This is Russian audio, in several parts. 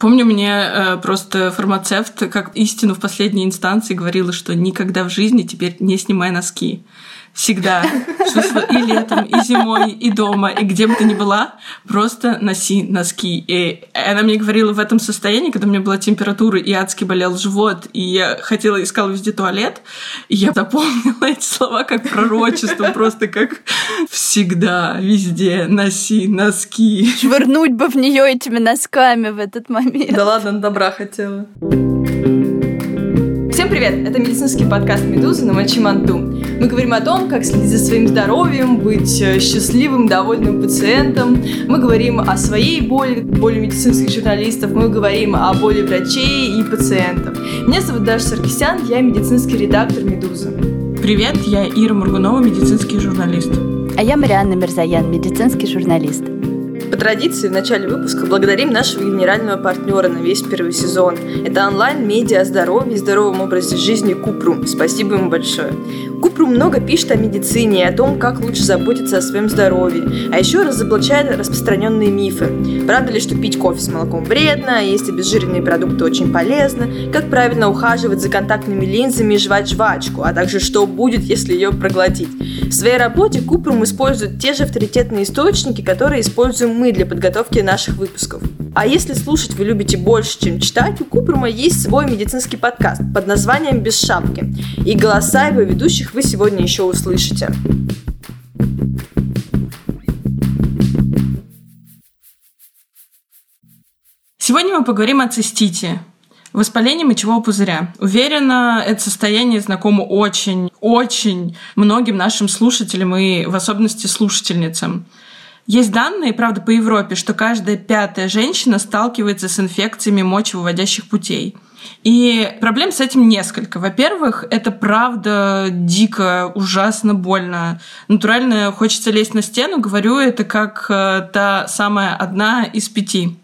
Помню, мне э, просто фармацевт, как истину в последней инстанции, говорила, что никогда в жизни теперь не снимай носки всегда. И летом, и зимой, и дома, и где бы ты ни была, просто носи носки. И она мне говорила в этом состоянии, когда у меня была температура и адски болел живот, и я хотела, искала везде туалет, и я запомнила эти слова как пророчество, просто как всегда, везде носи носки. Швырнуть бы в нее этими носками в этот момент. Да ладно, добра хотела. Привет! Это медицинский подкаст «Медузы» на Мачиманту. Мы говорим о том, как следить за своим здоровьем, быть э, счастливым, довольным пациентом. Мы говорим о своей боли, боли медицинских журналистов. Мы говорим о боли врачей и пациентов. Меня зовут Даша Саркисян, я медицинский редактор «Медузы». Привет, я Ира Мургунова, медицинский журналист. А я Марианна Мирзаян, медицинский журналист. По традиции в начале выпуска благодарим нашего генерального партнера на весь первый сезон. Это онлайн-медиа о здоровье и здоровом образе жизни Купру. Спасибо ему большое. Купру много пишет о медицине и о том, как лучше заботиться о своем здоровье, а еще разоблачает распространенные мифы. Правда ли, что пить кофе с молоком вредно, а есть обезжиренные продукты очень полезно, как правильно ухаживать за контактными линзами и жевать жвачку, а также что будет, если ее проглотить. В своей работе Купрум использует те же авторитетные источники, которые используем мы для подготовки наших выпусков. А если слушать вы любите больше, чем читать, у Купрума есть свой медицинский подкаст под названием «Без шапки». И голоса его ведущих вы сегодня еще услышите. Сегодня мы поговорим о цистите, Воспаление мочевого пузыря. Уверена, это состояние знакомо очень-очень многим нашим слушателям и в особенности слушательницам. Есть данные, правда, по Европе, что каждая пятая женщина сталкивается с инфекциями мочевыводящих путей – и проблем с этим несколько. Во-первых, это правда дико, ужасно больно. Натурально хочется лезть на стену, говорю это как э, та самая одна из пяти.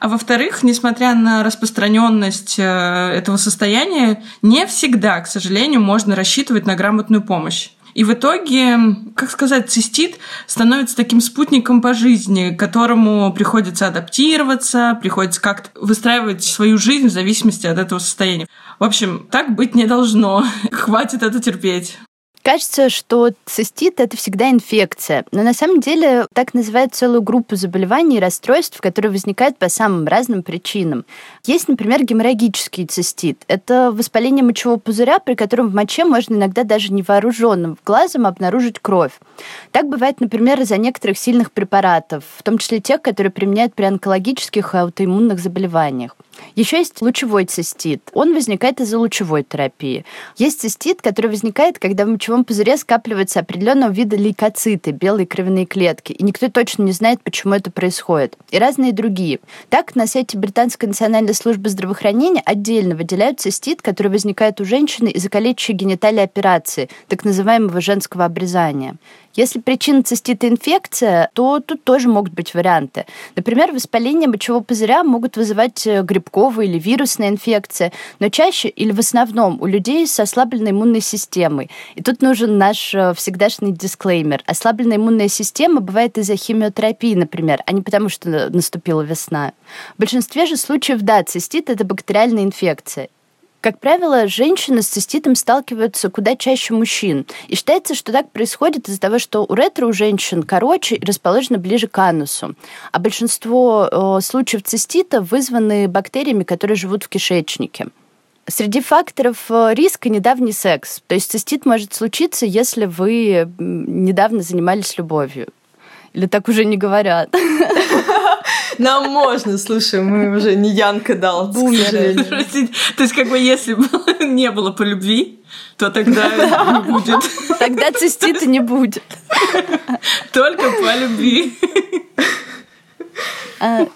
А во-вторых, несмотря на распространенность э, этого состояния, не всегда, к сожалению, можно рассчитывать на грамотную помощь. И в итоге, как сказать, цистит становится таким спутником по жизни, к которому приходится адаптироваться, приходится как-то выстраивать свою жизнь в зависимости от этого состояния. В общем, так быть не должно. Хватит это терпеть. Кажется, что цистит – это всегда инфекция, но на самом деле так называют целую группу заболеваний и расстройств, которые возникают по самым разным причинам. Есть, например, геморрагический цистит. Это воспаление мочевого пузыря, при котором в моче можно иногда даже невооруженным глазом обнаружить кровь. Так бывает, например, из-за некоторых сильных препаратов, в том числе тех, которые применяют при онкологических и аутоиммунных заболеваниях. Еще есть лучевой цистит. Он возникает из-за лучевой терапии. Есть цистит, который возникает, когда в мочевом пузыре скапливаются определенного вида лейкоциты, белые кровяные клетки, и никто точно не знает, почему это происходит. И разные другие. Так, на сайте Британской национальной службы здравоохранения отдельно выделяют цистит, который возникает у женщины из-за калечащей гениталии операции, так называемого женского обрезания. Если причина цистита инфекция, то тут тоже могут быть варианты. Например, воспаление мочевого пузыря могут вызывать э, грибковая или вирусная инфекция, но чаще или в основном у людей с ослабленной иммунной системой. И тут нужен наш э, всегдашний дисклеймер. Ослабленная иммунная система бывает из-за химиотерапии, например, а не потому, что наступила весна. В большинстве же случаев, да, цистит – это бактериальная инфекция. Как правило, женщины с циститом сталкиваются куда чаще мужчин. И считается, что так происходит из-за того, что уретра у женщин короче и расположена ближе к анусу. А большинство случаев цистита вызваны бактериями, которые живут в кишечнике. Среди факторов риска недавний секс. То есть цистит может случиться, если вы недавно занимались любовью. Или так уже не говорят? Нам можно, слушай, мы уже не Янка дал, Бумеры. То есть, как бы, если бы не было по любви, то тогда не будет. Тогда цистита не будет. Только по любви. А,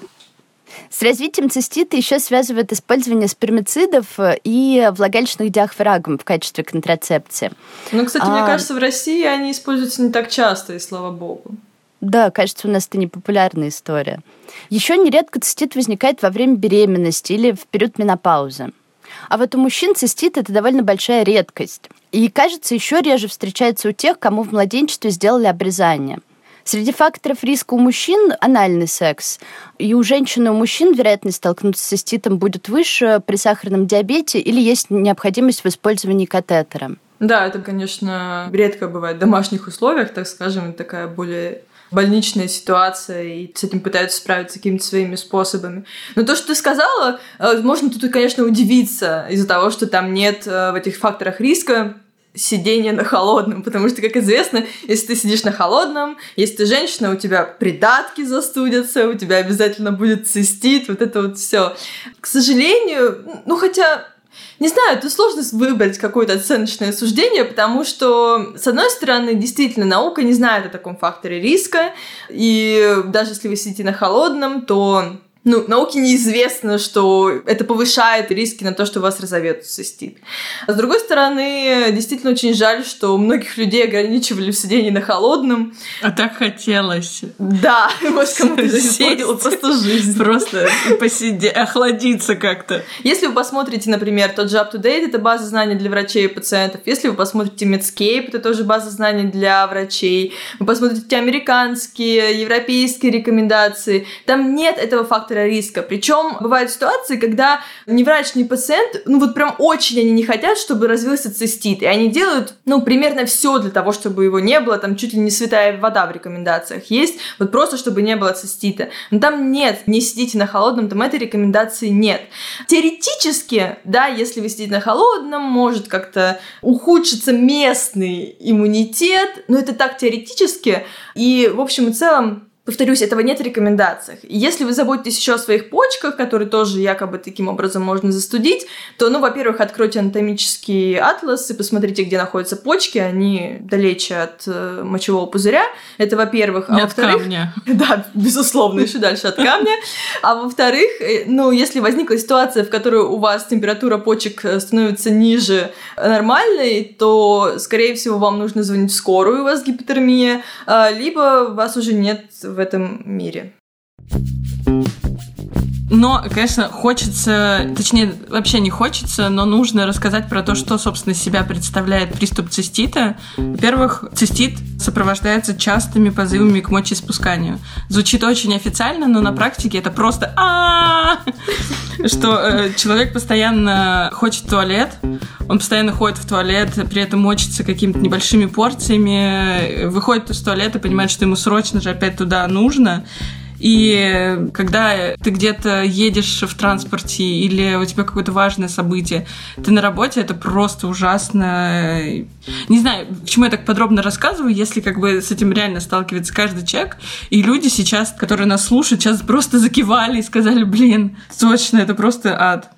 с развитием цистита еще связывают использование спермицидов и влагалищных диафрагм в качестве контрацепции. Ну, кстати, а... мне кажется, в России они используются не так часто, и слава богу. Да, кажется, у нас это непопулярная история. Еще нередко цистит возникает во время беременности или в период менопаузы. А вот у мужчин цистит – это довольно большая редкость. И, кажется, еще реже встречается у тех, кому в младенчестве сделали обрезание. Среди факторов риска у мужчин анальный секс. И у женщин и у мужчин вероятность столкнуться с циститом будет выше при сахарном диабете или есть необходимость в использовании катетера. Да, это, конечно, редко бывает в домашних условиях, так скажем, такая более больничная ситуация, и с этим пытаются справиться какими-то своими способами. Но то, что ты сказала, э, можно тут, конечно, удивиться из-за того, что там нет э, в этих факторах риска сидение на холодном, потому что, как известно, если ты сидишь на холодном, если ты женщина, у тебя придатки застудятся, у тебя обязательно будет цистит, вот это вот все. К сожалению, ну хотя не знаю, тут сложно выбрать какое-то оценочное суждение, потому что, с одной стороны, действительно, наука не знает о таком факторе риска, и даже если вы сидите на холодном, то ну, науке неизвестно, что это повышает риски на то, что у вас разовьется цистит. А с другой стороны, действительно очень жаль, что многих людей ограничивали в сидении на холодном. А так хотелось. Да, может, кому-то испортила просто жизнь. Просто посидеть, охладиться как-то. Если вы посмотрите, например, тот же UpToDate, это база знаний для врачей и пациентов. Если вы посмотрите Medscape, это тоже база знаний для врачей. Вы посмотрите американские, европейские рекомендации. Там нет этого фактора фактора риска. Причем бывают ситуации, когда ни врач, ни пациент, ну вот прям очень они не хотят, чтобы развился цистит. И они делают, ну, примерно все для того, чтобы его не было. Там чуть ли не святая вода в рекомендациях есть. Вот просто, чтобы не было цистита. Но там нет, не сидите на холодном, там этой рекомендации нет. Теоретически, да, если вы сидите на холодном, может как-то ухудшиться местный иммунитет, но это так теоретически. И, в общем и целом, Повторюсь, этого нет в рекомендациях. И если вы заботитесь еще о своих почках, которые тоже якобы таким образом можно застудить, то, ну, во-первых, откройте анатомический атлас и посмотрите, где находятся почки. Они далече от э, мочевого пузыря. Это, во-первых. А от камня. Да, безусловно, еще дальше от камня. А во-вторых, э, ну, если возникла ситуация, в которой у вас температура почек э, становится ниже нормальной, то, скорее всего, вам нужно звонить в скорую, у вас гипотермия, а, либо у вас уже нет в этом мире. Но, конечно, хочется, точнее, вообще не хочется, но нужно рассказать про то, что, собственно, себя представляет приступ цистита. Во-первых, цистит сопровождается частыми позывами к мочеиспусканию. Звучит очень официально, но на практике это просто что э, человек постоянно хочет туалет, он постоянно ходит в туалет, при этом мочится какими-то небольшими порциями, выходит из туалета, понимает, что ему срочно же опять туда нужно, и когда ты где-то едешь в транспорте или у тебя какое-то важное событие, ты на работе, это просто ужасно. Не знаю, почему я так подробно рассказываю, если как бы с этим реально сталкивается каждый человек. И люди сейчас, которые нас слушают, сейчас просто закивали и сказали, блин, точно, это просто ад.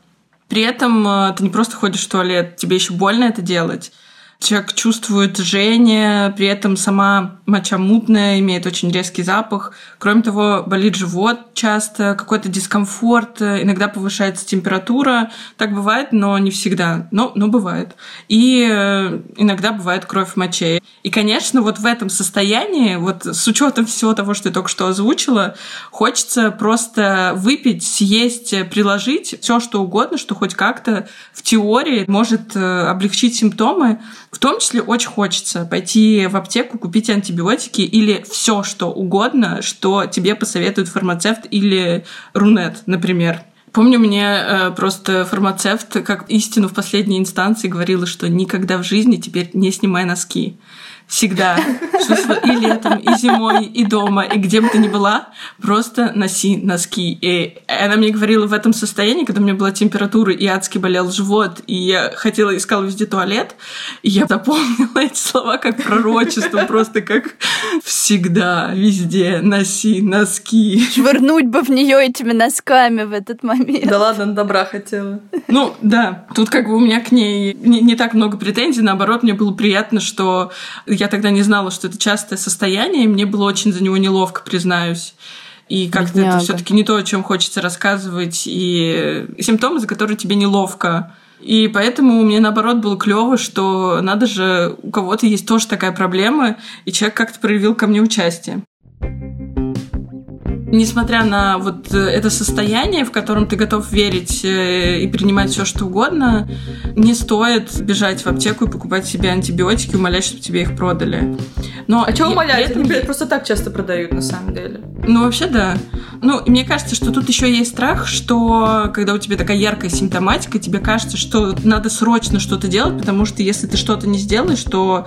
При этом э, ты не просто ходишь в туалет, тебе еще больно это делать. Человек чувствует жжение, при этом сама моча мутная, имеет очень резкий запах. Кроме того, болит живот часто, какой-то дискомфорт, иногда повышается температура. Так бывает, но не всегда, но, но бывает. И э, иногда бывает кровь в моче. И, конечно, вот в этом состоянии, вот с учетом всего того, что я только что озвучила, хочется просто выпить, съесть, приложить все, что угодно, что хоть как-то в теории может э, облегчить симптомы, в том числе очень хочется пойти в аптеку, купить антибиотики или все, что угодно, что тебе посоветует фармацевт или рунет, например. Помню, мне э, просто фармацевт, как истину в последней инстанции, говорила, что никогда в жизни теперь не снимай носки всегда. И летом, и зимой, и дома, и где бы ты ни была, просто носи носки. И она мне говорила в этом состоянии, когда у меня была температура и адски болел живот, и я хотела, искала везде туалет, и я запомнила эти слова как пророчество, просто как всегда, везде носи носки. Швырнуть бы в нее этими носками в этот момент. Да ладно, добра хотела. Ну, да, тут как бы у меня к ней не, не так много претензий, наоборот, мне было приятно, что я тогда не знала, что это частое состояние, и мне было очень за него неловко, признаюсь. И как-то это все-таки не то, о чем хочется рассказывать, и симптомы, за которые тебе неловко. И поэтому мне наоборот было клево, что надо же, у кого-то есть тоже такая проблема, и человек как-то проявил ко мне участие. Несмотря на вот это состояние, в котором ты готов верить э, и принимать все, что угодно, не стоит бежать в аптеку и покупать себе антибиотики, умолять, чтобы тебе их продали. Но а что умолять? Этом... Они просто так часто продают, на самом деле. Ну, вообще, да. Ну, мне кажется, что тут еще есть страх, что когда у тебя такая яркая симптоматика, тебе кажется, что надо срочно что-то делать, потому что если ты что-то не сделаешь, то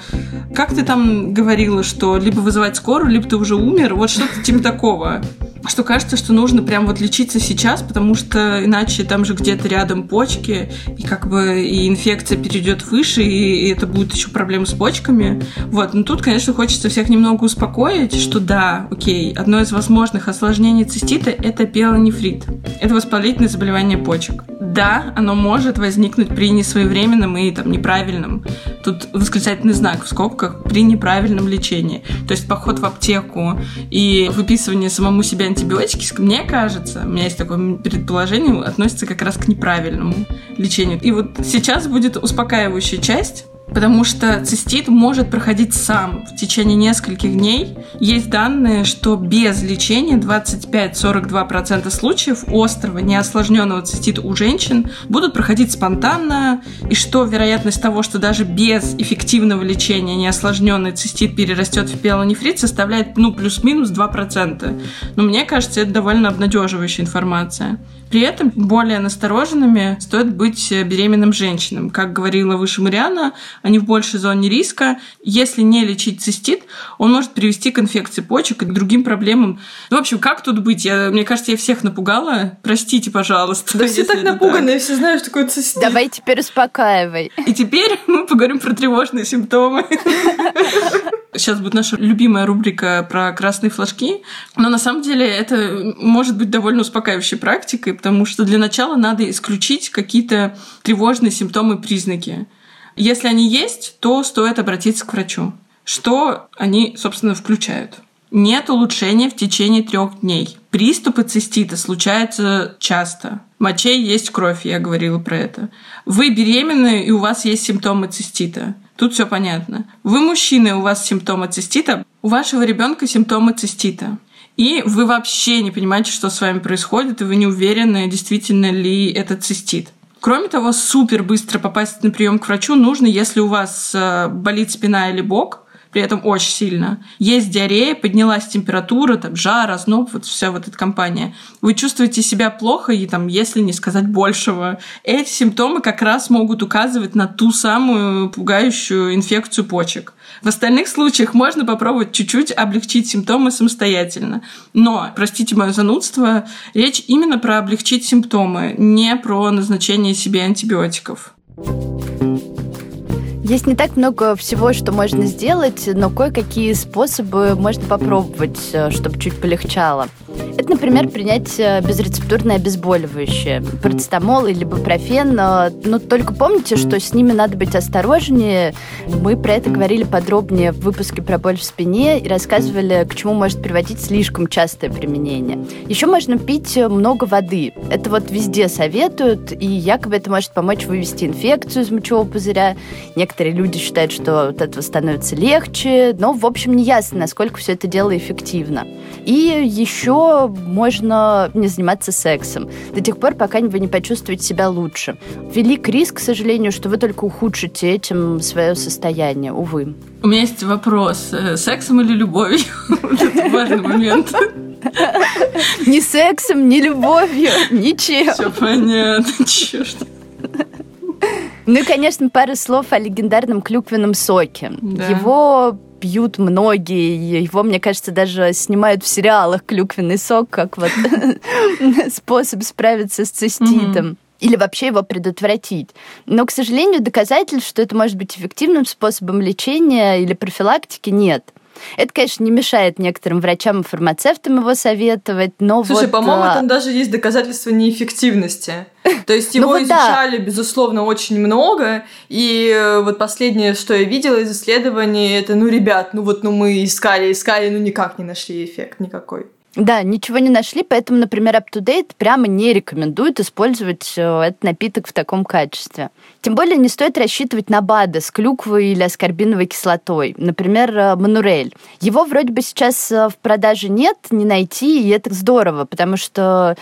как ты там говорила, что либо вызывать скорую, либо ты уже умер, вот что-то типа такого что кажется, что нужно прям вот лечиться сейчас, потому что иначе там же где-то рядом почки, и как бы и инфекция перейдет выше, и, и это будет еще проблема с почками. Вот, но тут, конечно, хочется всех немного успокоить, что да, окей, одно из возможных осложнений цистита – это пелонефрит. Это воспалительное заболевание почек. Да, оно может возникнуть при несвоевременном и там неправильном, тут восклицательный знак в скобках, при неправильном лечении. То есть поход в аптеку и выписывание самому себе антибиотики, мне кажется, у меня есть такое предположение, относится как раз к неправильному лечению. И вот сейчас будет успокаивающая часть, потому что цистит может проходить сам в течение нескольких дней. Есть данные, что без лечения 25-42% случаев острого неосложненного цистита у женщин будут проходить спонтанно, и что вероятность того, что даже без эффективного лечения неосложненный цистит перерастет в пиелонефрит, составляет ну плюс-минус 2%. Но мне кажется, это довольно обнадеживающая информация. При этом более настороженными стоит быть беременным женщинам. Как говорила выше Мариана, они в большей зоне риска. Если не лечить цистит, он может привести к инфекции почек и к другим проблемам. Ну, в общем, как тут быть? Я, мне кажется, я всех напугала. Простите, пожалуйста. Да все так напуганы, так. все знают, что такое цистит. Давай теперь успокаивай. И теперь мы поговорим про тревожные симптомы. Сейчас будет наша любимая рубрика про красные флажки. Но на самом деле это может быть довольно успокаивающей практикой, потому что для начала надо исключить какие-то тревожные симптомы и признаки. Если они есть, то стоит обратиться к врачу. Что они, собственно, включают? Нет улучшения в течение трех дней. Приступы цистита случаются часто. В моче есть кровь, я говорила про это. Вы беременны, и у вас есть симптомы цистита. Тут все понятно. Вы мужчина, у вас симптомы цистита, у вашего ребенка симптомы цистита. И вы вообще не понимаете, что с вами происходит, и вы не уверены, действительно ли это цистит. Кроме того, супер быстро попасть на прием к врачу нужно, если у вас э, болит спина или бок, при этом очень сильно. Есть диарея, поднялась температура, там, жар, озноб, вот вся вот эта компания. Вы чувствуете себя плохо, и там, если не сказать большего, эти симптомы как раз могут указывать на ту самую пугающую инфекцию почек. В остальных случаях можно попробовать чуть-чуть облегчить симптомы самостоятельно. Но, простите мое занудство, речь именно про облегчить симптомы, не про назначение себе антибиотиков. Есть не так много всего, что можно сделать, но кое-какие способы можно попробовать, э, чтобы чуть полегчало. Это, например, принять э, безрецептурное обезболивающее, парацетамол или бупрофен. Но только помните, что с ними надо быть осторожнее. Мы про это говорили подробнее в выпуске про боль в спине и рассказывали, к чему может приводить слишком частое применение. Еще можно пить много воды. Это вот везде советуют, и якобы это может помочь вывести инфекцию из мочевого пузыря. Некоторые люди считают, что от этого становится легче, но, в общем, не ясно, насколько все это дело эффективно. И еще можно не заниматься сексом до тех пор, пока вы не почувствуете себя лучше. Велик риск, к сожалению, что вы только ухудшите этим свое состояние, увы. У меня есть вопрос. Э, сексом или любовью? Это важный момент. Ни сексом, ни любовью, ничем. Все понятно, черт. Ну и, конечно, пара слов о легендарном клюквенном соке. Да. Его пьют многие. Его, мне кажется, даже снимают в сериалах клюквенный сок, как вот способ справиться с циститом или вообще его предотвратить. Но, к сожалению, доказательств, что это может быть эффективным способом лечения или профилактики, нет. Это, конечно, не мешает некоторым врачам и фармацевтам его советовать, но Слушай, вот, по-моему, а... там даже есть доказательства неэффективности. То есть его ну изучали, безусловно, очень много. И э, вот последнее, что я видела из исследований, это, ну, ребят, ну вот, ну мы искали, искали, ну никак не нашли эффект никакой. Да, ничего не нашли, поэтому, например, UpToDate прямо не рекомендует использовать э, этот напиток в таком качестве. Тем более не стоит рассчитывать на БАДы с клюквой или аскорбиновой кислотой. Например, э, Манурель. Его вроде бы сейчас э, в продаже нет, не найти, и это здорово, потому что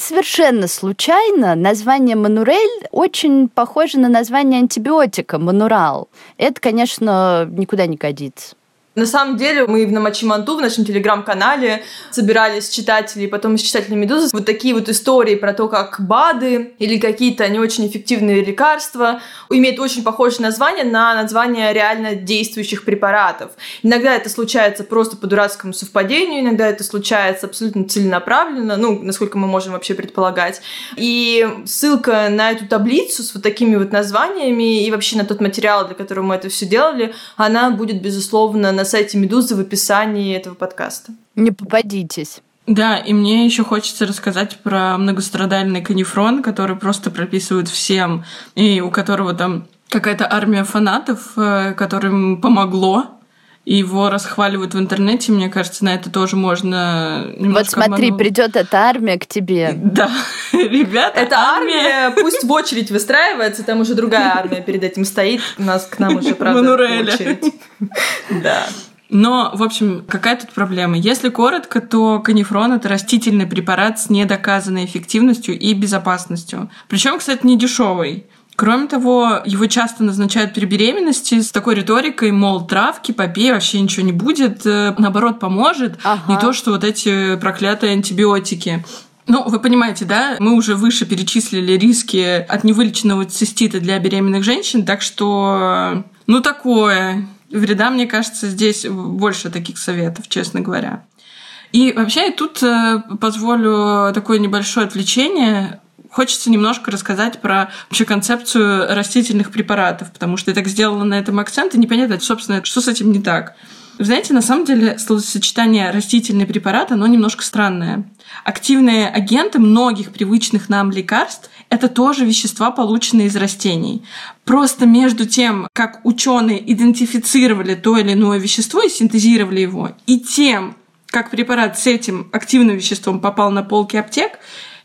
совершенно случайно название Манурель очень похоже на название антибиотика Манурал. Это, конечно, никуда не годится. На самом деле мы в Намачиманту, в нашем телеграм-канале, собирались читатели, потом с читателями Медузы, вот такие вот истории про то, как БАДы или какие-то не очень эффективные лекарства имеют очень похожее название на название реально действующих препаратов. Иногда это случается просто по дурацкому совпадению, иногда это случается абсолютно целенаправленно, ну, насколько мы можем вообще предполагать. И ссылка на эту таблицу с вот такими вот названиями и вообще на тот материал, для которого мы это все делали, она будет, безусловно, на сайте Медузы в описании этого подкаста. Не попадитесь. Да, и мне еще хочется рассказать про многострадальный канифрон, который просто прописывают всем, и у которого там какая-то армия фанатов, э, которым помогло, и его расхваливают в интернете, мне кажется, на это тоже можно Вот смотри, обмануть. придет эта армия к тебе. Да, ребята, Эта армия... армия пусть в очередь выстраивается, там уже другая армия перед этим стоит, у нас к нам уже, правда, очередь. Да. Но, в общем, какая тут проблема? Если коротко, то канифрон — это растительный препарат с недоказанной эффективностью и безопасностью. Причем, кстати, не дешевый. Кроме того, его часто назначают при беременности с такой риторикой, мол, травки, попей, вообще ничего не будет, э, наоборот, поможет. Ага. Не то, что вот эти проклятые антибиотики. Ну, вы понимаете, да, мы уже выше перечислили риски от невылеченного цистита для беременных женщин, так что, ну, такое. Вреда, мне кажется, здесь больше таких советов, честно говоря. И вообще тут э, позволю такое небольшое отвлечение хочется немножко рассказать про вообще концепцию растительных препаратов, потому что я так сделала на этом акцент, и непонятно, собственно, что с этим не так. Вы знаете, на самом деле словосочетание растительный препарат, оно немножко странное. Активные агенты многих привычных нам лекарств – это тоже вещества, полученные из растений. Просто между тем, как ученые идентифицировали то или иное вещество и синтезировали его, и тем, как препарат с этим активным веществом попал на полки аптек,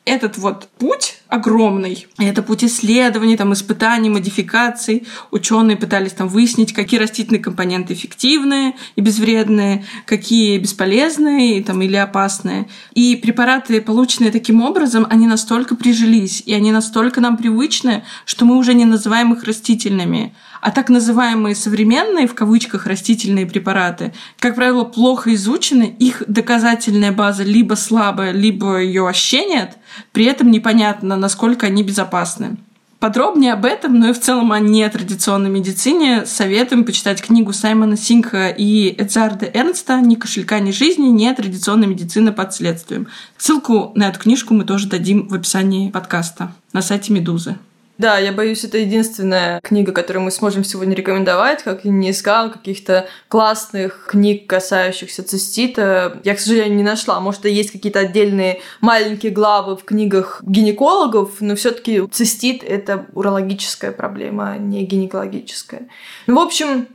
этот вот путь огромный. Это путь исследований, там, испытаний, модификаций. Ученые пытались там выяснить, какие растительные компоненты эффективные и безвредные, какие бесполезные там, или опасные. И препараты, полученные таким образом, они настолько прижились, и они настолько нам привычны, что мы уже не называем их растительными. А так называемые современные, в кавычках, растительные препараты, как правило, плохо изучены, их доказательная база либо слабая, либо ее вообще нет, при этом непонятно, насколько они безопасны. Подробнее об этом, но и в целом о нетрадиционной медицине советуем почитать книгу Саймона Синка и Эдзарда Эрнста «Ни кошелька, ни жизни. Нетрадиционная медицина под следствием». Ссылку на эту книжку мы тоже дадим в описании подкаста на сайте Медузы. Да, я боюсь, это единственная книга, которую мы сможем сегодня рекомендовать, как я не искала каких-то классных книг, касающихся цистита. Я, к сожалению, не нашла. Может, и есть какие-то отдельные маленькие главы в книгах гинекологов, но все таки цистит — это урологическая проблема, а не гинекологическая. Ну, в общем,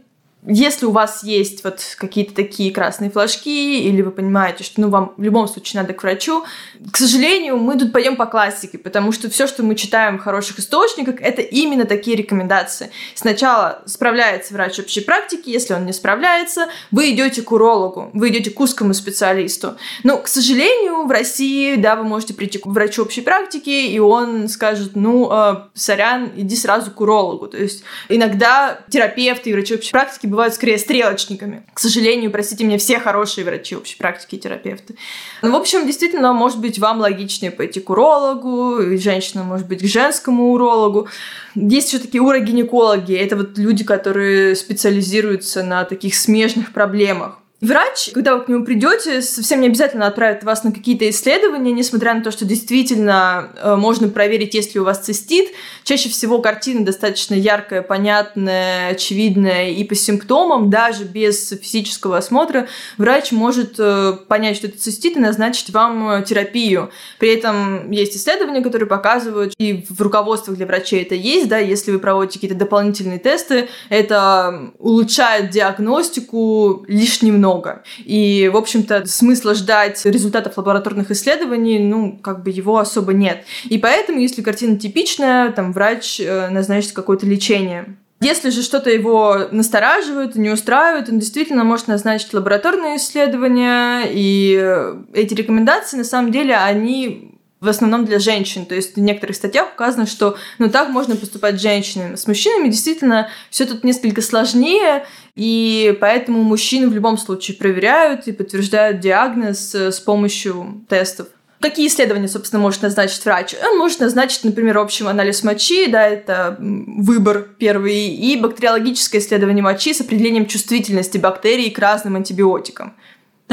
если у вас есть вот какие-то такие красные флажки, или вы понимаете, что ну, вам в любом случае надо к врачу, к сожалению, мы тут пойдем по классике, потому что все, что мы читаем в хороших источниках, это именно такие рекомендации. Сначала справляется врач общей практики, если он не справляется, вы идете к урологу, вы идете к узкому специалисту. Но, к сожалению, в России, да, вы можете прийти к врачу общей практики, и он скажет, ну, э, сорян, иди сразу к урологу. То есть иногда терапевты и врачи общей практики бывают скорее стрелочниками. К сожалению, простите меня, все хорошие врачи общей практики и терапевты. Ну, в общем, действительно, может быть, вам логичнее пойти к урологу, и женщина, может быть, к женскому урологу. Есть еще такие урогинекологи. Это вот люди, которые специализируются на таких смежных проблемах. Врач, когда вы к нему придете, совсем не обязательно отправит вас на какие-то исследования, несмотря на то, что действительно э, можно проверить, есть ли у вас цистит. Чаще всего картина достаточно яркая, понятная, очевидная и по симптомам, даже без физического осмотра, врач может э, понять, что это цистит и назначить вам э, терапию. При этом есть исследования, которые показывают, и в руководствах для врачей это есть, да, если вы проводите какие-то дополнительные тесты, это улучшает диагностику немного много. И, в общем-то, смысла ждать результатов лабораторных исследований, ну, как бы его особо нет. И поэтому, если картина типичная, там врач э, назначит какое-то лечение. Если же что-то его настораживает, не устраивает, он действительно может назначить лабораторные исследования, и э, эти рекомендации, на самом деле, они в основном для женщин. То есть в некоторых статьях указано, что ну так можно поступать с женщинами. С мужчинами действительно все тут несколько сложнее, и поэтому мужчин в любом случае проверяют и подтверждают диагноз э, с помощью тестов. Какие исследования, собственно, может назначить врач? Он может назначить, например, общий анализ мочи, да, это выбор первый, и бактериологическое исследование мочи с определением чувствительности бактерий к разным антибиотикам.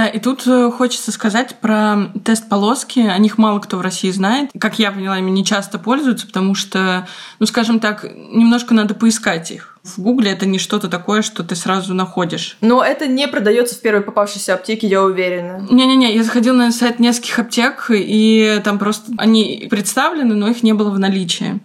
Да, и тут э, хочется сказать про тест полоски. О них мало кто в России знает. Как я поняла, ими не часто пользуются, потому что, ну, скажем так, немножко надо поискать их. В Гугле это не что-то такое, что ты сразу находишь. Но это не продается в первой попавшейся аптеке, я уверена. Не-не-не, я заходила на сайт нескольких аптек, и там просто они представлены, но их не было в наличии.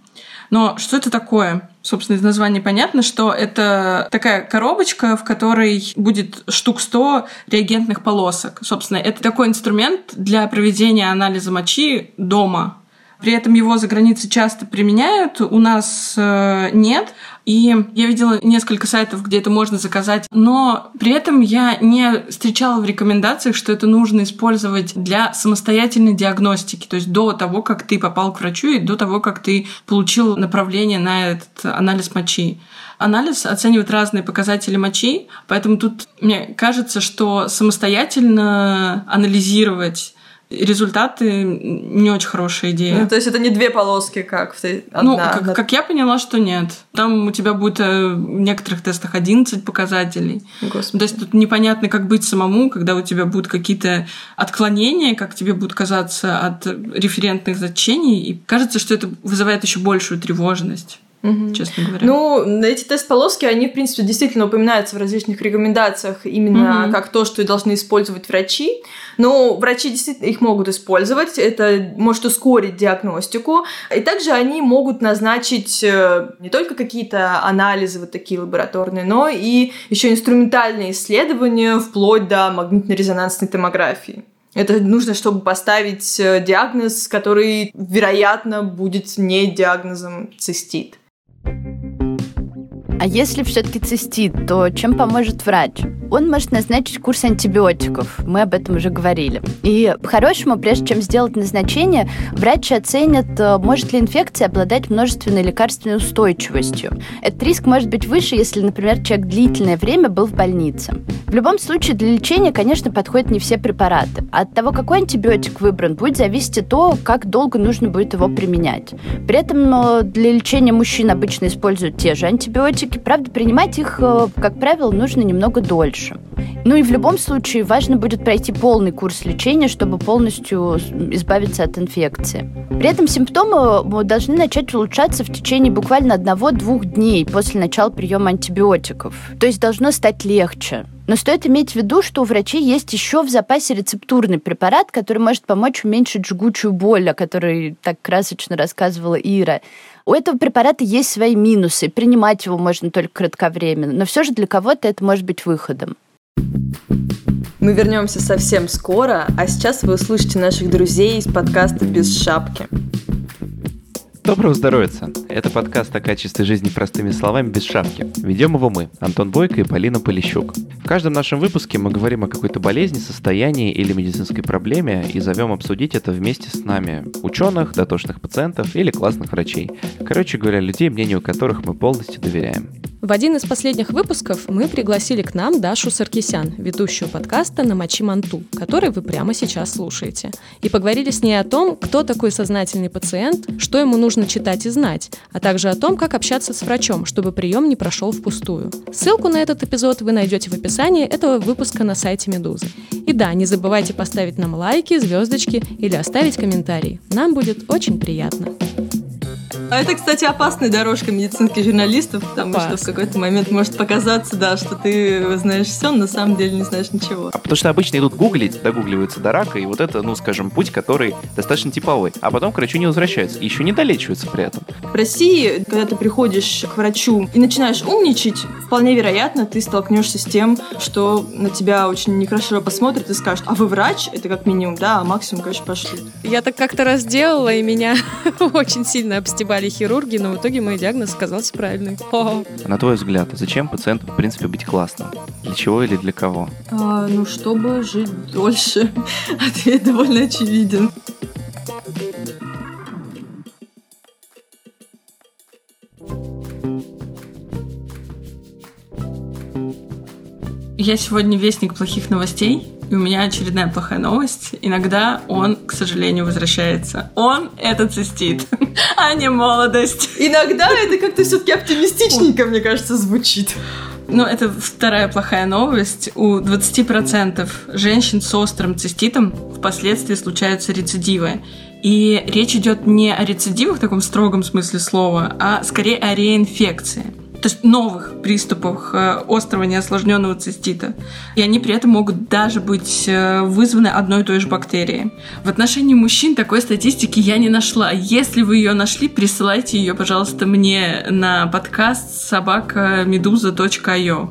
Но что это такое? Собственно, из названия понятно, что это такая коробочка, в которой будет штук 100 реагентных полосок. Собственно, это такой инструмент для проведения анализа мочи дома. При этом его за границей часто применяют, у нас э, нет. И я видела несколько сайтов, где это можно заказать, но при этом я не встречала в рекомендациях, что это нужно использовать для самостоятельной диагностики, то есть до того, как ты попал к врачу и до того, как ты получил направление на этот анализ мочи. Анализ оценивает разные показатели мочи, поэтому тут мне кажется, что самостоятельно анализировать результаты не очень хорошая идея. Ну, то есть это не две полоски, как в одна, Ну, как, одна... как я поняла, что нет. Там у тебя будет э, в некоторых тестах 11 показателей. Господи. То есть тут непонятно, как быть самому, когда у тебя будут какие-то отклонения, как тебе будет казаться от референтных значений. И кажется, что это вызывает еще большую тревожность угу. честно говоря. Ну, эти тест-полоски, они, в принципе, действительно упоминаются в различных рекомендациях именно угу. как то, что должны использовать врачи. Но врачи действительно их могут использовать, это может ускорить диагностику. И также они могут назначить э, не только какие-то анализы вот такие лабораторные, но и еще инструментальные исследования вплоть до магнитно-резонансной томографии. Это нужно, чтобы поставить э, диагноз, который, вероятно, будет не диагнозом цистит. А если все-таки цистит, то чем поможет врач? Он может назначить курс антибиотиков. Мы об этом уже говорили. И по-хорошему, прежде чем сделать назначение, врач оценит, э, может ли инфекция обладать множественной лекарственной устойчивостью. Этот риск может быть выше, если, например, человек длительное время был в больнице. В любом случае, для лечения, конечно, подходят не все препараты. От того, какой антибиотик выбран, будет зависеть и то, как долго нужно будет его применять. При этом для лечения мужчин обычно используют те же антибиотики. Правда, принимать их, э, как правило, нужно немного дольше. Ну и в любом случае важно будет пройти полный курс лечения, чтобы полностью избавиться от инфекции. При этом симптомы должны начать улучшаться в течение буквально одного-двух дней после начала приема антибиотиков. То есть должно стать легче. Но стоит иметь в виду, что у врачей есть еще в запасе рецептурный препарат, который может помочь уменьшить жгучую боль, о которой так красочно рассказывала Ира. У этого препарата есть свои минусы. Принимать его можно только кратковременно, но все же для кого-то это может быть выходом. Мы вернемся совсем скоро, а сейчас вы услышите наших друзей из подкаста «Без шапки». Доброго здоровья! Это подкаст о качестве жизни простыми словами без шапки. Ведем его мы, Антон Бойко и Полина Полищук. В каждом нашем выпуске мы говорим о какой-то болезни, состоянии или медицинской проблеме и зовем обсудить это вместе с нами ученых, дотошных пациентов или классных врачей. Короче говоря, людей, мнению которых мы полностью доверяем. В один из последних выпусков мы пригласили к нам Дашу Саркисян, ведущую подкаста «На мочи манту», который вы прямо сейчас слушаете. И поговорили с ней о том, кто такой сознательный пациент, что ему нужно читать и знать, а также о том, как общаться с врачом, чтобы прием не прошел впустую. Ссылку на этот эпизод вы найдете в описании этого выпуска на сайте Медузы. И да, не забывайте поставить нам лайки, звездочки или оставить комментарий. Нам будет очень приятно. А это, кстати, опасная дорожка медицинских журналистов, потому Опасно. что в какой-то момент может показаться, да, что ты знаешь все, но на самом деле не знаешь ничего. А потому что обычно идут гуглить, догугливаются до рака, и вот это, ну, скажем, путь, который достаточно типовой. А потом к врачу не возвращаются, и еще не долечиваются при этом. В России, когда ты приходишь к врачу и начинаешь умничать, вполне вероятно, ты столкнешься с тем, что на тебя очень нехорошо посмотрят и скажут, а вы врач? Это как минимум, да, а максимум, конечно, пошли. Я так как-то раз делала, и меня очень сильно обстебали хирурги, но в итоге мой диагноз оказался правильный. А на твой взгляд, зачем пациенту, в принципе, быть классным? Для чего или для кого? А, ну, чтобы жить дольше. Ответ довольно очевиден. Я сегодня вестник плохих новостей, и у меня очередная плохая новость. Иногда он, к сожалению, возвращается. Он — это цистит, а не молодость. Иногда это как-то все-таки оптимистичненько, мне кажется, звучит. Ну, это вторая плохая новость. У 20% женщин с острым циститом впоследствии случаются рецидивы. И речь идет не о рецидивах в таком строгом смысле слова, а скорее о реинфекции то есть новых приступах э, острого неосложненного цистита. И они при этом могут даже быть э, вызваны одной и той же бактерией. В отношении мужчин такой статистики я не нашла. Если вы ее нашли, присылайте ее, пожалуйста, мне на подкаст собакамедуза.io.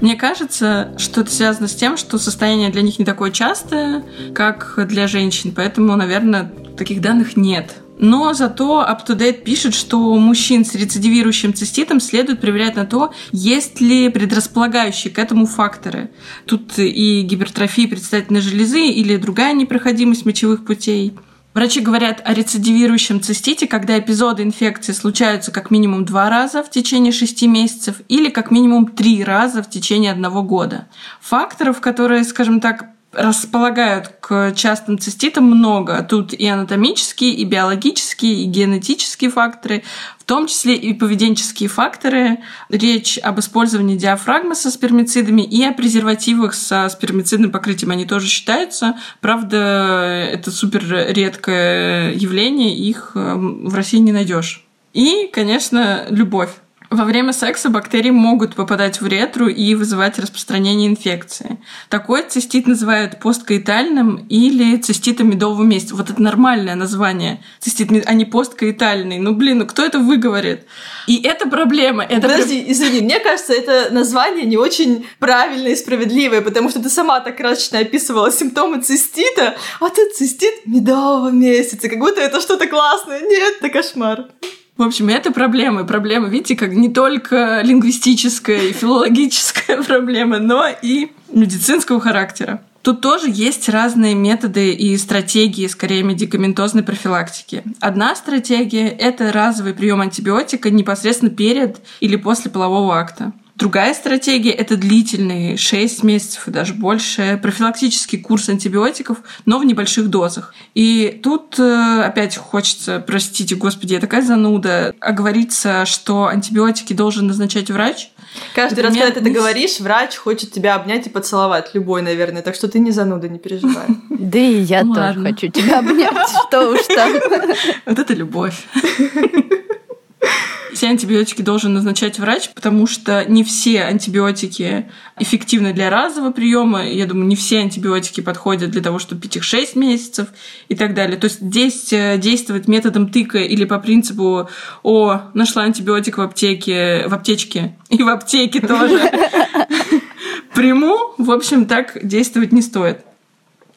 Мне кажется, что это связано с тем, что состояние для них не такое частое, как для женщин, поэтому, наверное, таких данных нет. Но зато UpToDate пишет, что мужчин с рецидивирующим циститом следует проверять на то, есть ли предрасполагающие к этому факторы. Тут и гипертрофия предстательной железы или другая непроходимость мочевых путей. Врачи говорят о рецидивирующем цистите, когда эпизоды инфекции случаются как минимум два раза в течение шести месяцев или как минимум три раза в течение одного года. Факторов, которые, скажем так, располагают к частым циститам много. Тут и анатомические, и биологические, и генетические факторы, в том числе и поведенческие факторы. Речь об использовании диафрагмы со спермицидами и о презервативах со спермицидным покрытием. Они тоже считаются. Правда, это супер редкое явление, их э, в России не найдешь. И, конечно, любовь. Во время секса бактерии могут попадать в ретру и вызывать распространение инфекции. Такой цистит называют посткаитальным или циститом медового месяца. Вот это нормальное название. Цистит, а не посткаитальный. Ну, блин, ну кто это выговорит? И это проблема. Это Подожди, пр... извини, мне кажется, это название не очень правильное и справедливое, потому что ты сама так красочно описывала симптомы цистита, а тут цистит медового месяца, как будто это что-то классное. Нет, это кошмар. В общем, это проблема. Проблема, видите, как не только лингвистическая и филологическая проблема, но и медицинского характера. Тут тоже есть разные методы и стратегии, скорее, медикаментозной профилактики. Одна стратегия – это разовый прием антибиотика непосредственно перед или после полового акта. Другая стратегия – это длительный, 6 месяцев и даже больше, профилактический курс антибиотиков, но в небольших дозах. И тут э, опять хочется, простите, господи, я такая зануда, оговориться, что антибиотики должен назначать врач. Каждый Например, раз, когда ты это говоришь, врач хочет тебя обнять и поцеловать. Любой, наверное. Так что ты не зануда, не переживай. Да и я тоже хочу тебя обнять. Что уж там. Вот это любовь все антибиотики должен назначать врач, потому что не все антибиотики эффективны для разового приема. Я думаю, не все антибиотики подходят для того, чтобы пить их 6 месяцев и так далее. То есть здесь э, действовать методом тыка или по принципу «О, нашла антибиотик в аптеке, в аптечке и в аптеке тоже». Приму, в общем, так действовать не стоит.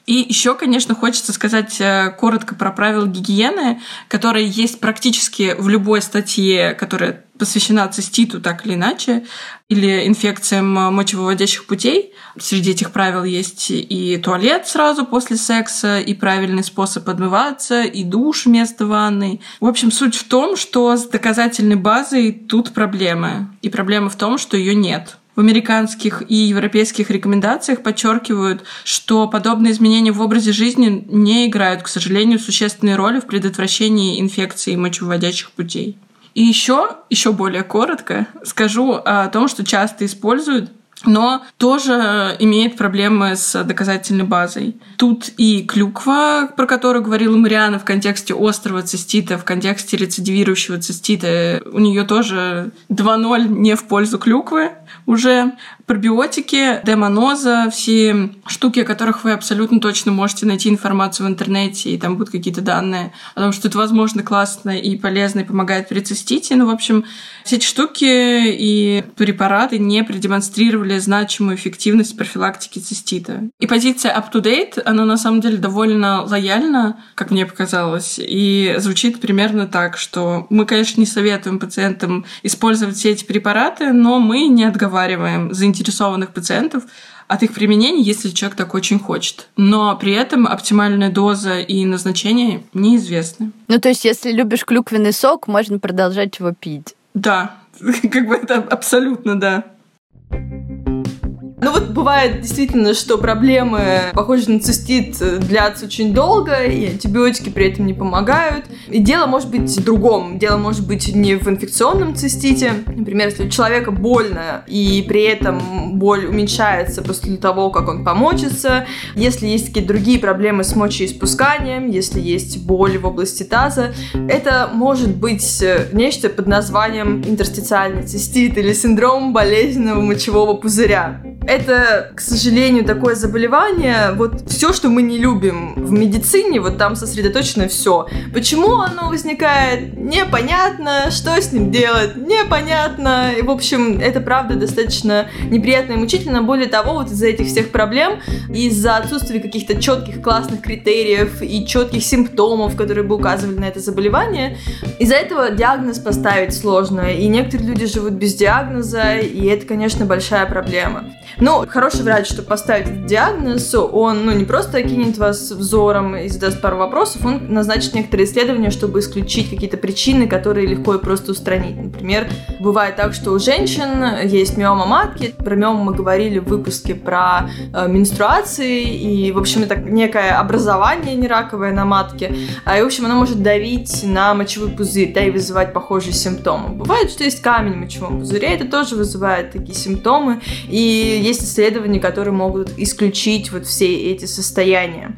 И еще, конечно, хочется сказать э, коротко про правила гигиены, которые есть практически в любой статье, которая посвящена циститу так или иначе, или инфекциям мочевыводящих путей. Среди этих правил есть и туалет сразу после секса, и правильный способ отмываться, и душ вместо ванной. В общем, суть в том, что с доказательной базой тут проблемы. И проблема в том, что ее нет в американских и европейских рекомендациях подчеркивают, что подобные изменения в образе жизни не играют, к сожалению, существенной роли в предотвращении инфекций мочевыводящих путей. И еще, еще более коротко скажу о том, что часто используют но тоже имеет проблемы с доказательной базой. Тут и клюква, про которую говорила Мариана в контексте острого цистита, в контексте рецидивирующего цистита, у нее тоже 2-0 не в пользу клюквы уже пробиотики, демоноза, все штуки, о которых вы абсолютно точно можете найти информацию в интернете, и там будут какие-то данные о том, что это, возможно, классно и полезно, и помогает при цистите. Ну, в общем, все эти штуки и препараты не продемонстрировали значимую эффективность профилактики цистита. И позиция up-to-date, она на самом деле довольно лояльна, как мне показалось, и звучит примерно так, что мы, конечно, не советуем пациентам использовать все эти препараты, но мы не отговариваем заинтересованных пациентов от их применения, если человек так очень хочет. Но при этом оптимальная доза и назначение неизвестны. Ну, то есть, если любишь клюквенный сок, можно продолжать его пить. Да, как бы это абсолютно да. Ну вот бывает действительно, что проблемы, похожие на цистит, длятся очень долго, и антибиотики при этом не помогают. И дело может быть в другом. Дело может быть не в инфекционном цистите. Например, если у человека больно, и при этом боль уменьшается после того, как он помочится. Если есть какие-то другие проблемы с мочеиспусканием, если есть боль в области таза, это может быть нечто под названием интерстициальный цистит или синдром болезненного мочевого пузыря это, к сожалению, такое заболевание. Вот все, что мы не любим в медицине, вот там сосредоточено все. Почему оно возникает, непонятно. Что с ним делать, непонятно. И, в общем, это правда достаточно неприятно и мучительно. Более того, вот из-за этих всех проблем, из-за отсутствия каких-то четких классных критериев и четких симптомов, которые бы указывали на это заболевание, из-за этого диагноз поставить сложно. И некоторые люди живут без диагноза, и это, конечно, большая проблема. Ну, хороший врач, чтобы поставить диагноз, он ну, не просто окинет вас взором и задаст пару вопросов, он назначит некоторые исследования, чтобы исключить какие-то причины, которые легко и просто устранить. Например, бывает так, что у женщин есть миома матки. Про миому мы говорили в выпуске про э, менструации, и, в общем, это некое образование нераковое на матке. А, и, в общем, оно может давить на мочевой пузырь, да, и вызывать похожие симптомы. Бывает, что есть камень в мочевом пузыре, это тоже вызывает такие симптомы. И есть исследования, которые могут исключить вот все эти состояния.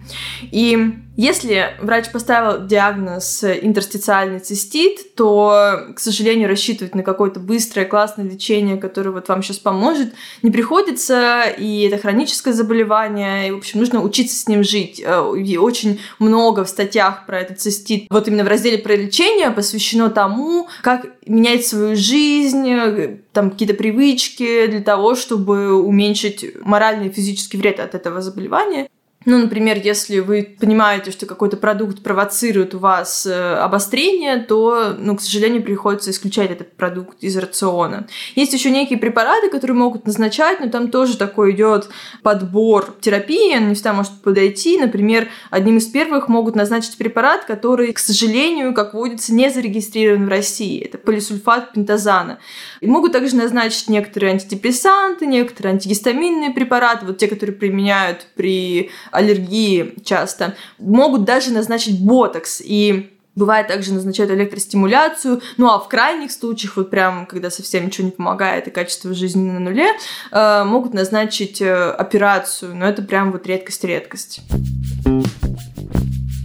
И если врач поставил диагноз интерстициальный цистит, то, к сожалению, рассчитывать на какое-то быстрое, классное лечение, которое вот вам сейчас поможет, не приходится, и это хроническое заболевание, и, в общем, нужно учиться с ним жить. Э, и очень много в статьях про этот цистит, вот именно в разделе про лечение посвящено тому, как менять свою жизнь, э, там какие-то привычки для того, чтобы уменьшить моральный и физический вред от этого заболевания. Ну, например, если вы понимаете, что какой-то продукт провоцирует у вас э, обострение, то, ну, к сожалению, приходится исключать этот продукт из рациона. Есть еще некие препараты, которые могут назначать, но там тоже такой идет подбор терапии, не всегда может подойти. Например, одним из первых могут назначить препарат, который, к сожалению, как водится, не зарегистрирован в России. Это полисульфат пентазана. И могут также назначить некоторые антидепрессанты, некоторые антигистаминные препараты, вот те, которые применяют при аллергии часто, могут даже назначить ботокс. И Бывает также назначают электростимуляцию. Ну а в крайних случаях, вот прям, когда совсем ничего не помогает и качество жизни на нуле, э, могут назначить э, операцию. Но это прям вот редкость-редкость.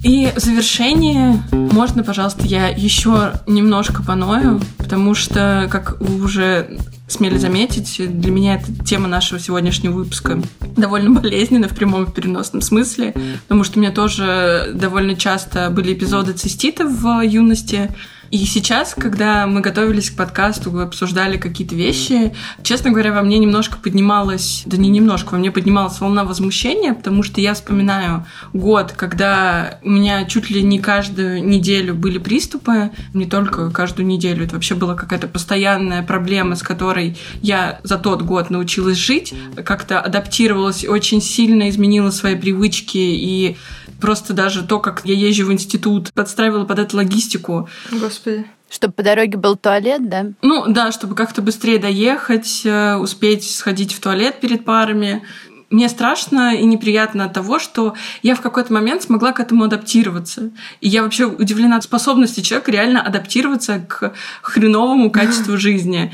И в завершение, можно, пожалуйста, я еще немножко поною, потому что, как вы уже смели заметить, для меня это тема нашего сегодняшнего выпуска довольно болезненна в прямом и переносном смысле, потому что у меня тоже довольно часто были эпизоды цистита в юности, и сейчас, когда мы готовились к подкасту, обсуждали какие-то вещи, честно говоря, во мне немножко поднималась, да не немножко, во мне поднималась волна возмущения, потому что я вспоминаю год, когда у меня чуть ли не каждую неделю были приступы, не только каждую неделю, это вообще была какая-то постоянная проблема, с которой я за тот год научилась жить, как-то адаптировалась, очень сильно изменила свои привычки и Просто даже то, как я езжу в институт, подстраивала под эту логистику. Господи. Чтобы по дороге был туалет, да? Ну да, чтобы как-то быстрее доехать, э, успеть сходить в туалет перед парами. Мне страшно и неприятно от того, что я в какой-то момент смогла к этому адаптироваться. И я вообще удивлена способности человека реально адаптироваться к хреновому качеству жизни.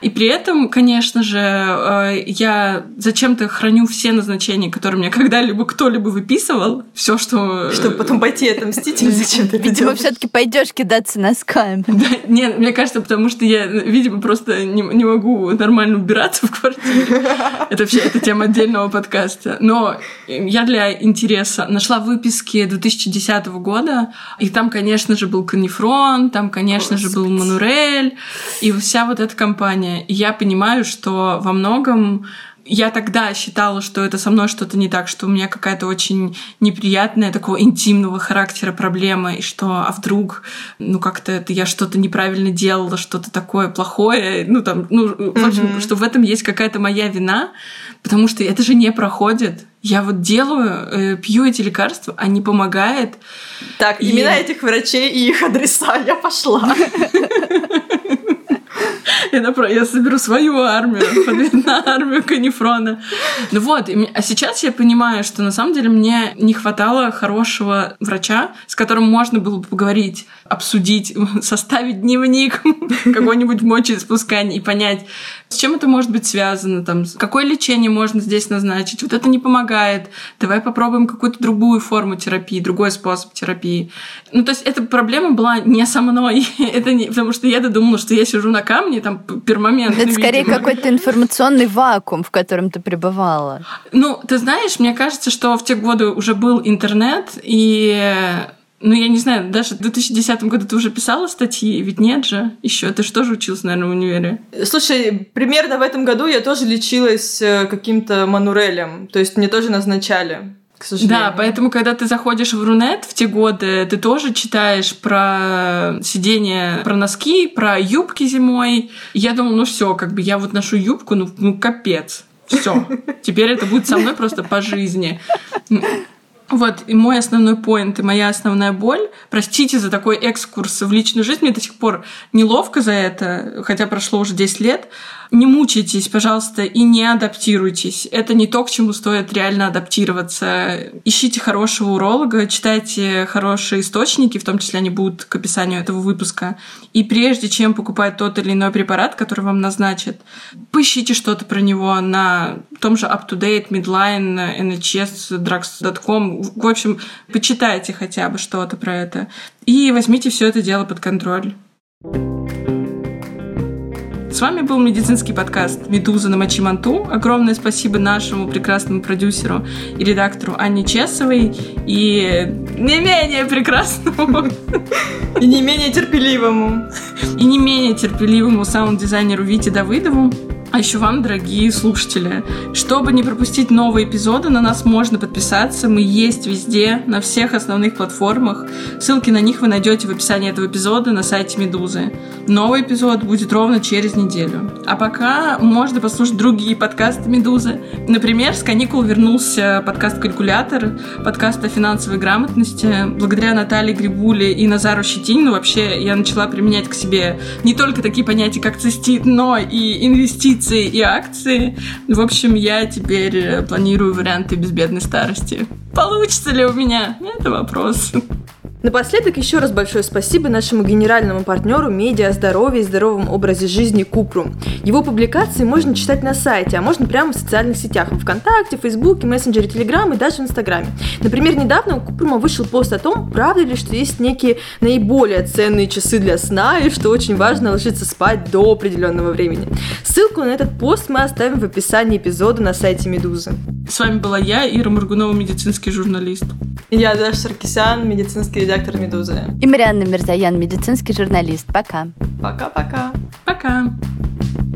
И при этом, конечно же, э, я зачем-то храню все назначения, которые мне когда-либо кто-либо выписывал. Все, что... Чтобы потом пойти отомстить или зачем ты это Видимо, все таки пойдешь кидаться носками. Да, нет, мне кажется, потому что я, видимо, просто не, не могу нормально убираться в квартире. Это вообще это тема отдельного подкаста. Но я для интереса нашла выписки 2010 года, и там, конечно же, был Канифрон, там, конечно Господи. же, был Манурель, и вся вот эта компания. И я понимаю, что во многом я тогда считала, что это со мной что-то не так, что у меня какая-то очень неприятная такого интимного характера проблема, и что, а вдруг, ну как-то это я что-то неправильно делала, что-то такое плохое, ну там, ну, в общем, mm-hmm. что в этом есть какая-то моя вина, потому что это же не проходит. Я вот делаю, э, пью эти лекарства, они помогают. Так, и... имена этих врачей и их адреса, я пошла. Я, напро... я соберу свою армию на армию Канифрона. Ну вот, а сейчас я понимаю, что на самом деле мне не хватало хорошего врача, с которым можно было бы поговорить, обсудить, составить дневник какой-нибудь мочеиспускания и понять, с чем это может быть связано, там, какое лечение можно здесь назначить. Вот это не помогает. Давай попробуем какую-то другую форму терапии, другой способ терапии. Ну, то есть эта проблема была не со мной. это не... Потому что я думала, что я сижу на камне, там, пермомент. Это скорее какой-то информационный вакуум, в котором ты пребывала. Ну, ты знаешь, мне кажется, что в те годы уже был интернет, и ну, я не знаю, даже в 2010 году ты уже писала статьи, ведь нет же еще. Ты же учился, наверное, в универе? Слушай, примерно в этом году я тоже лечилась э, каким-то манурелем. То есть мне тоже назначали. К сожалению. Да, поэтому, когда ты заходишь в Рунет в те годы, ты тоже читаешь про сидение, про носки, про юбки зимой. И я думала, ну все, как бы я вот ношу юбку, ну, ну капец. Все. Теперь это будет со мной просто по жизни. Вот, и мой основной поинт, и моя основная боль, простите за такой экскурс в личную жизнь, мне до сих пор неловко за это, хотя прошло уже 10 лет, не мучайтесь, пожалуйста, и не адаптируйтесь. Это не то, к чему стоит реально адаптироваться. Ищите хорошего уролога, читайте хорошие источники, в том числе они будут к описанию этого выпуска. И прежде чем покупать тот или иной препарат, который вам назначат, поищите что-то про него на том же UpToDate, Midline, NHS, Drugs.com. В общем, почитайте хотя бы что-то про это. И возьмите все это дело под контроль. С вами был медицинский подкаст «Медуза на Мочи Манту». Огромное спасибо нашему прекрасному продюсеру и редактору Анне Чесовой и не менее прекрасному и не менее терпеливому и не менее терпеливому саунд-дизайнеру Вите Давыдову. А еще вам, дорогие слушатели, чтобы не пропустить новые эпизоды, на нас можно подписаться. Мы есть везде, на всех основных платформах. Ссылки на них вы найдете в описании этого эпизода на сайте Медузы. Новый эпизод будет ровно через неделю. А пока можно послушать другие подкасты Медузы. Например, с каникул вернулся подкаст «Калькулятор», подкаст о финансовой грамотности. Благодаря Наталье Грибуле и Назару Щетинину вообще я начала применять к себе не только такие понятия, как цистит, но и инвестиции инвестиции и акции. В общем, я теперь э, планирую варианты безбедной старости. Получится ли у меня? Это вопрос. Напоследок еще раз большое спасибо нашему генеральному партнеру медиа здоровья и здоровом образе жизни Купру. Его публикации можно читать на сайте, а можно прямо в социальных сетях, в ВКонтакте, Фейсбуке, мессенджере Телеграм и даже в Инстаграме. Например, недавно у Купрума вышел пост о том, правда ли, что есть некие наиболее ценные часы для сна и что очень важно ложиться спать до определенного времени. Ссылку на этот пост мы оставим в описании эпизода на сайте Медузы. С вами была я, Ира Мургунова, медицинский журналист. Я Даша Саркисян, медицинский редактор «Медузы». И Марианна Мирзаян, медицинский журналист. Пока. Пока-пока. Пока. -пока. Пока.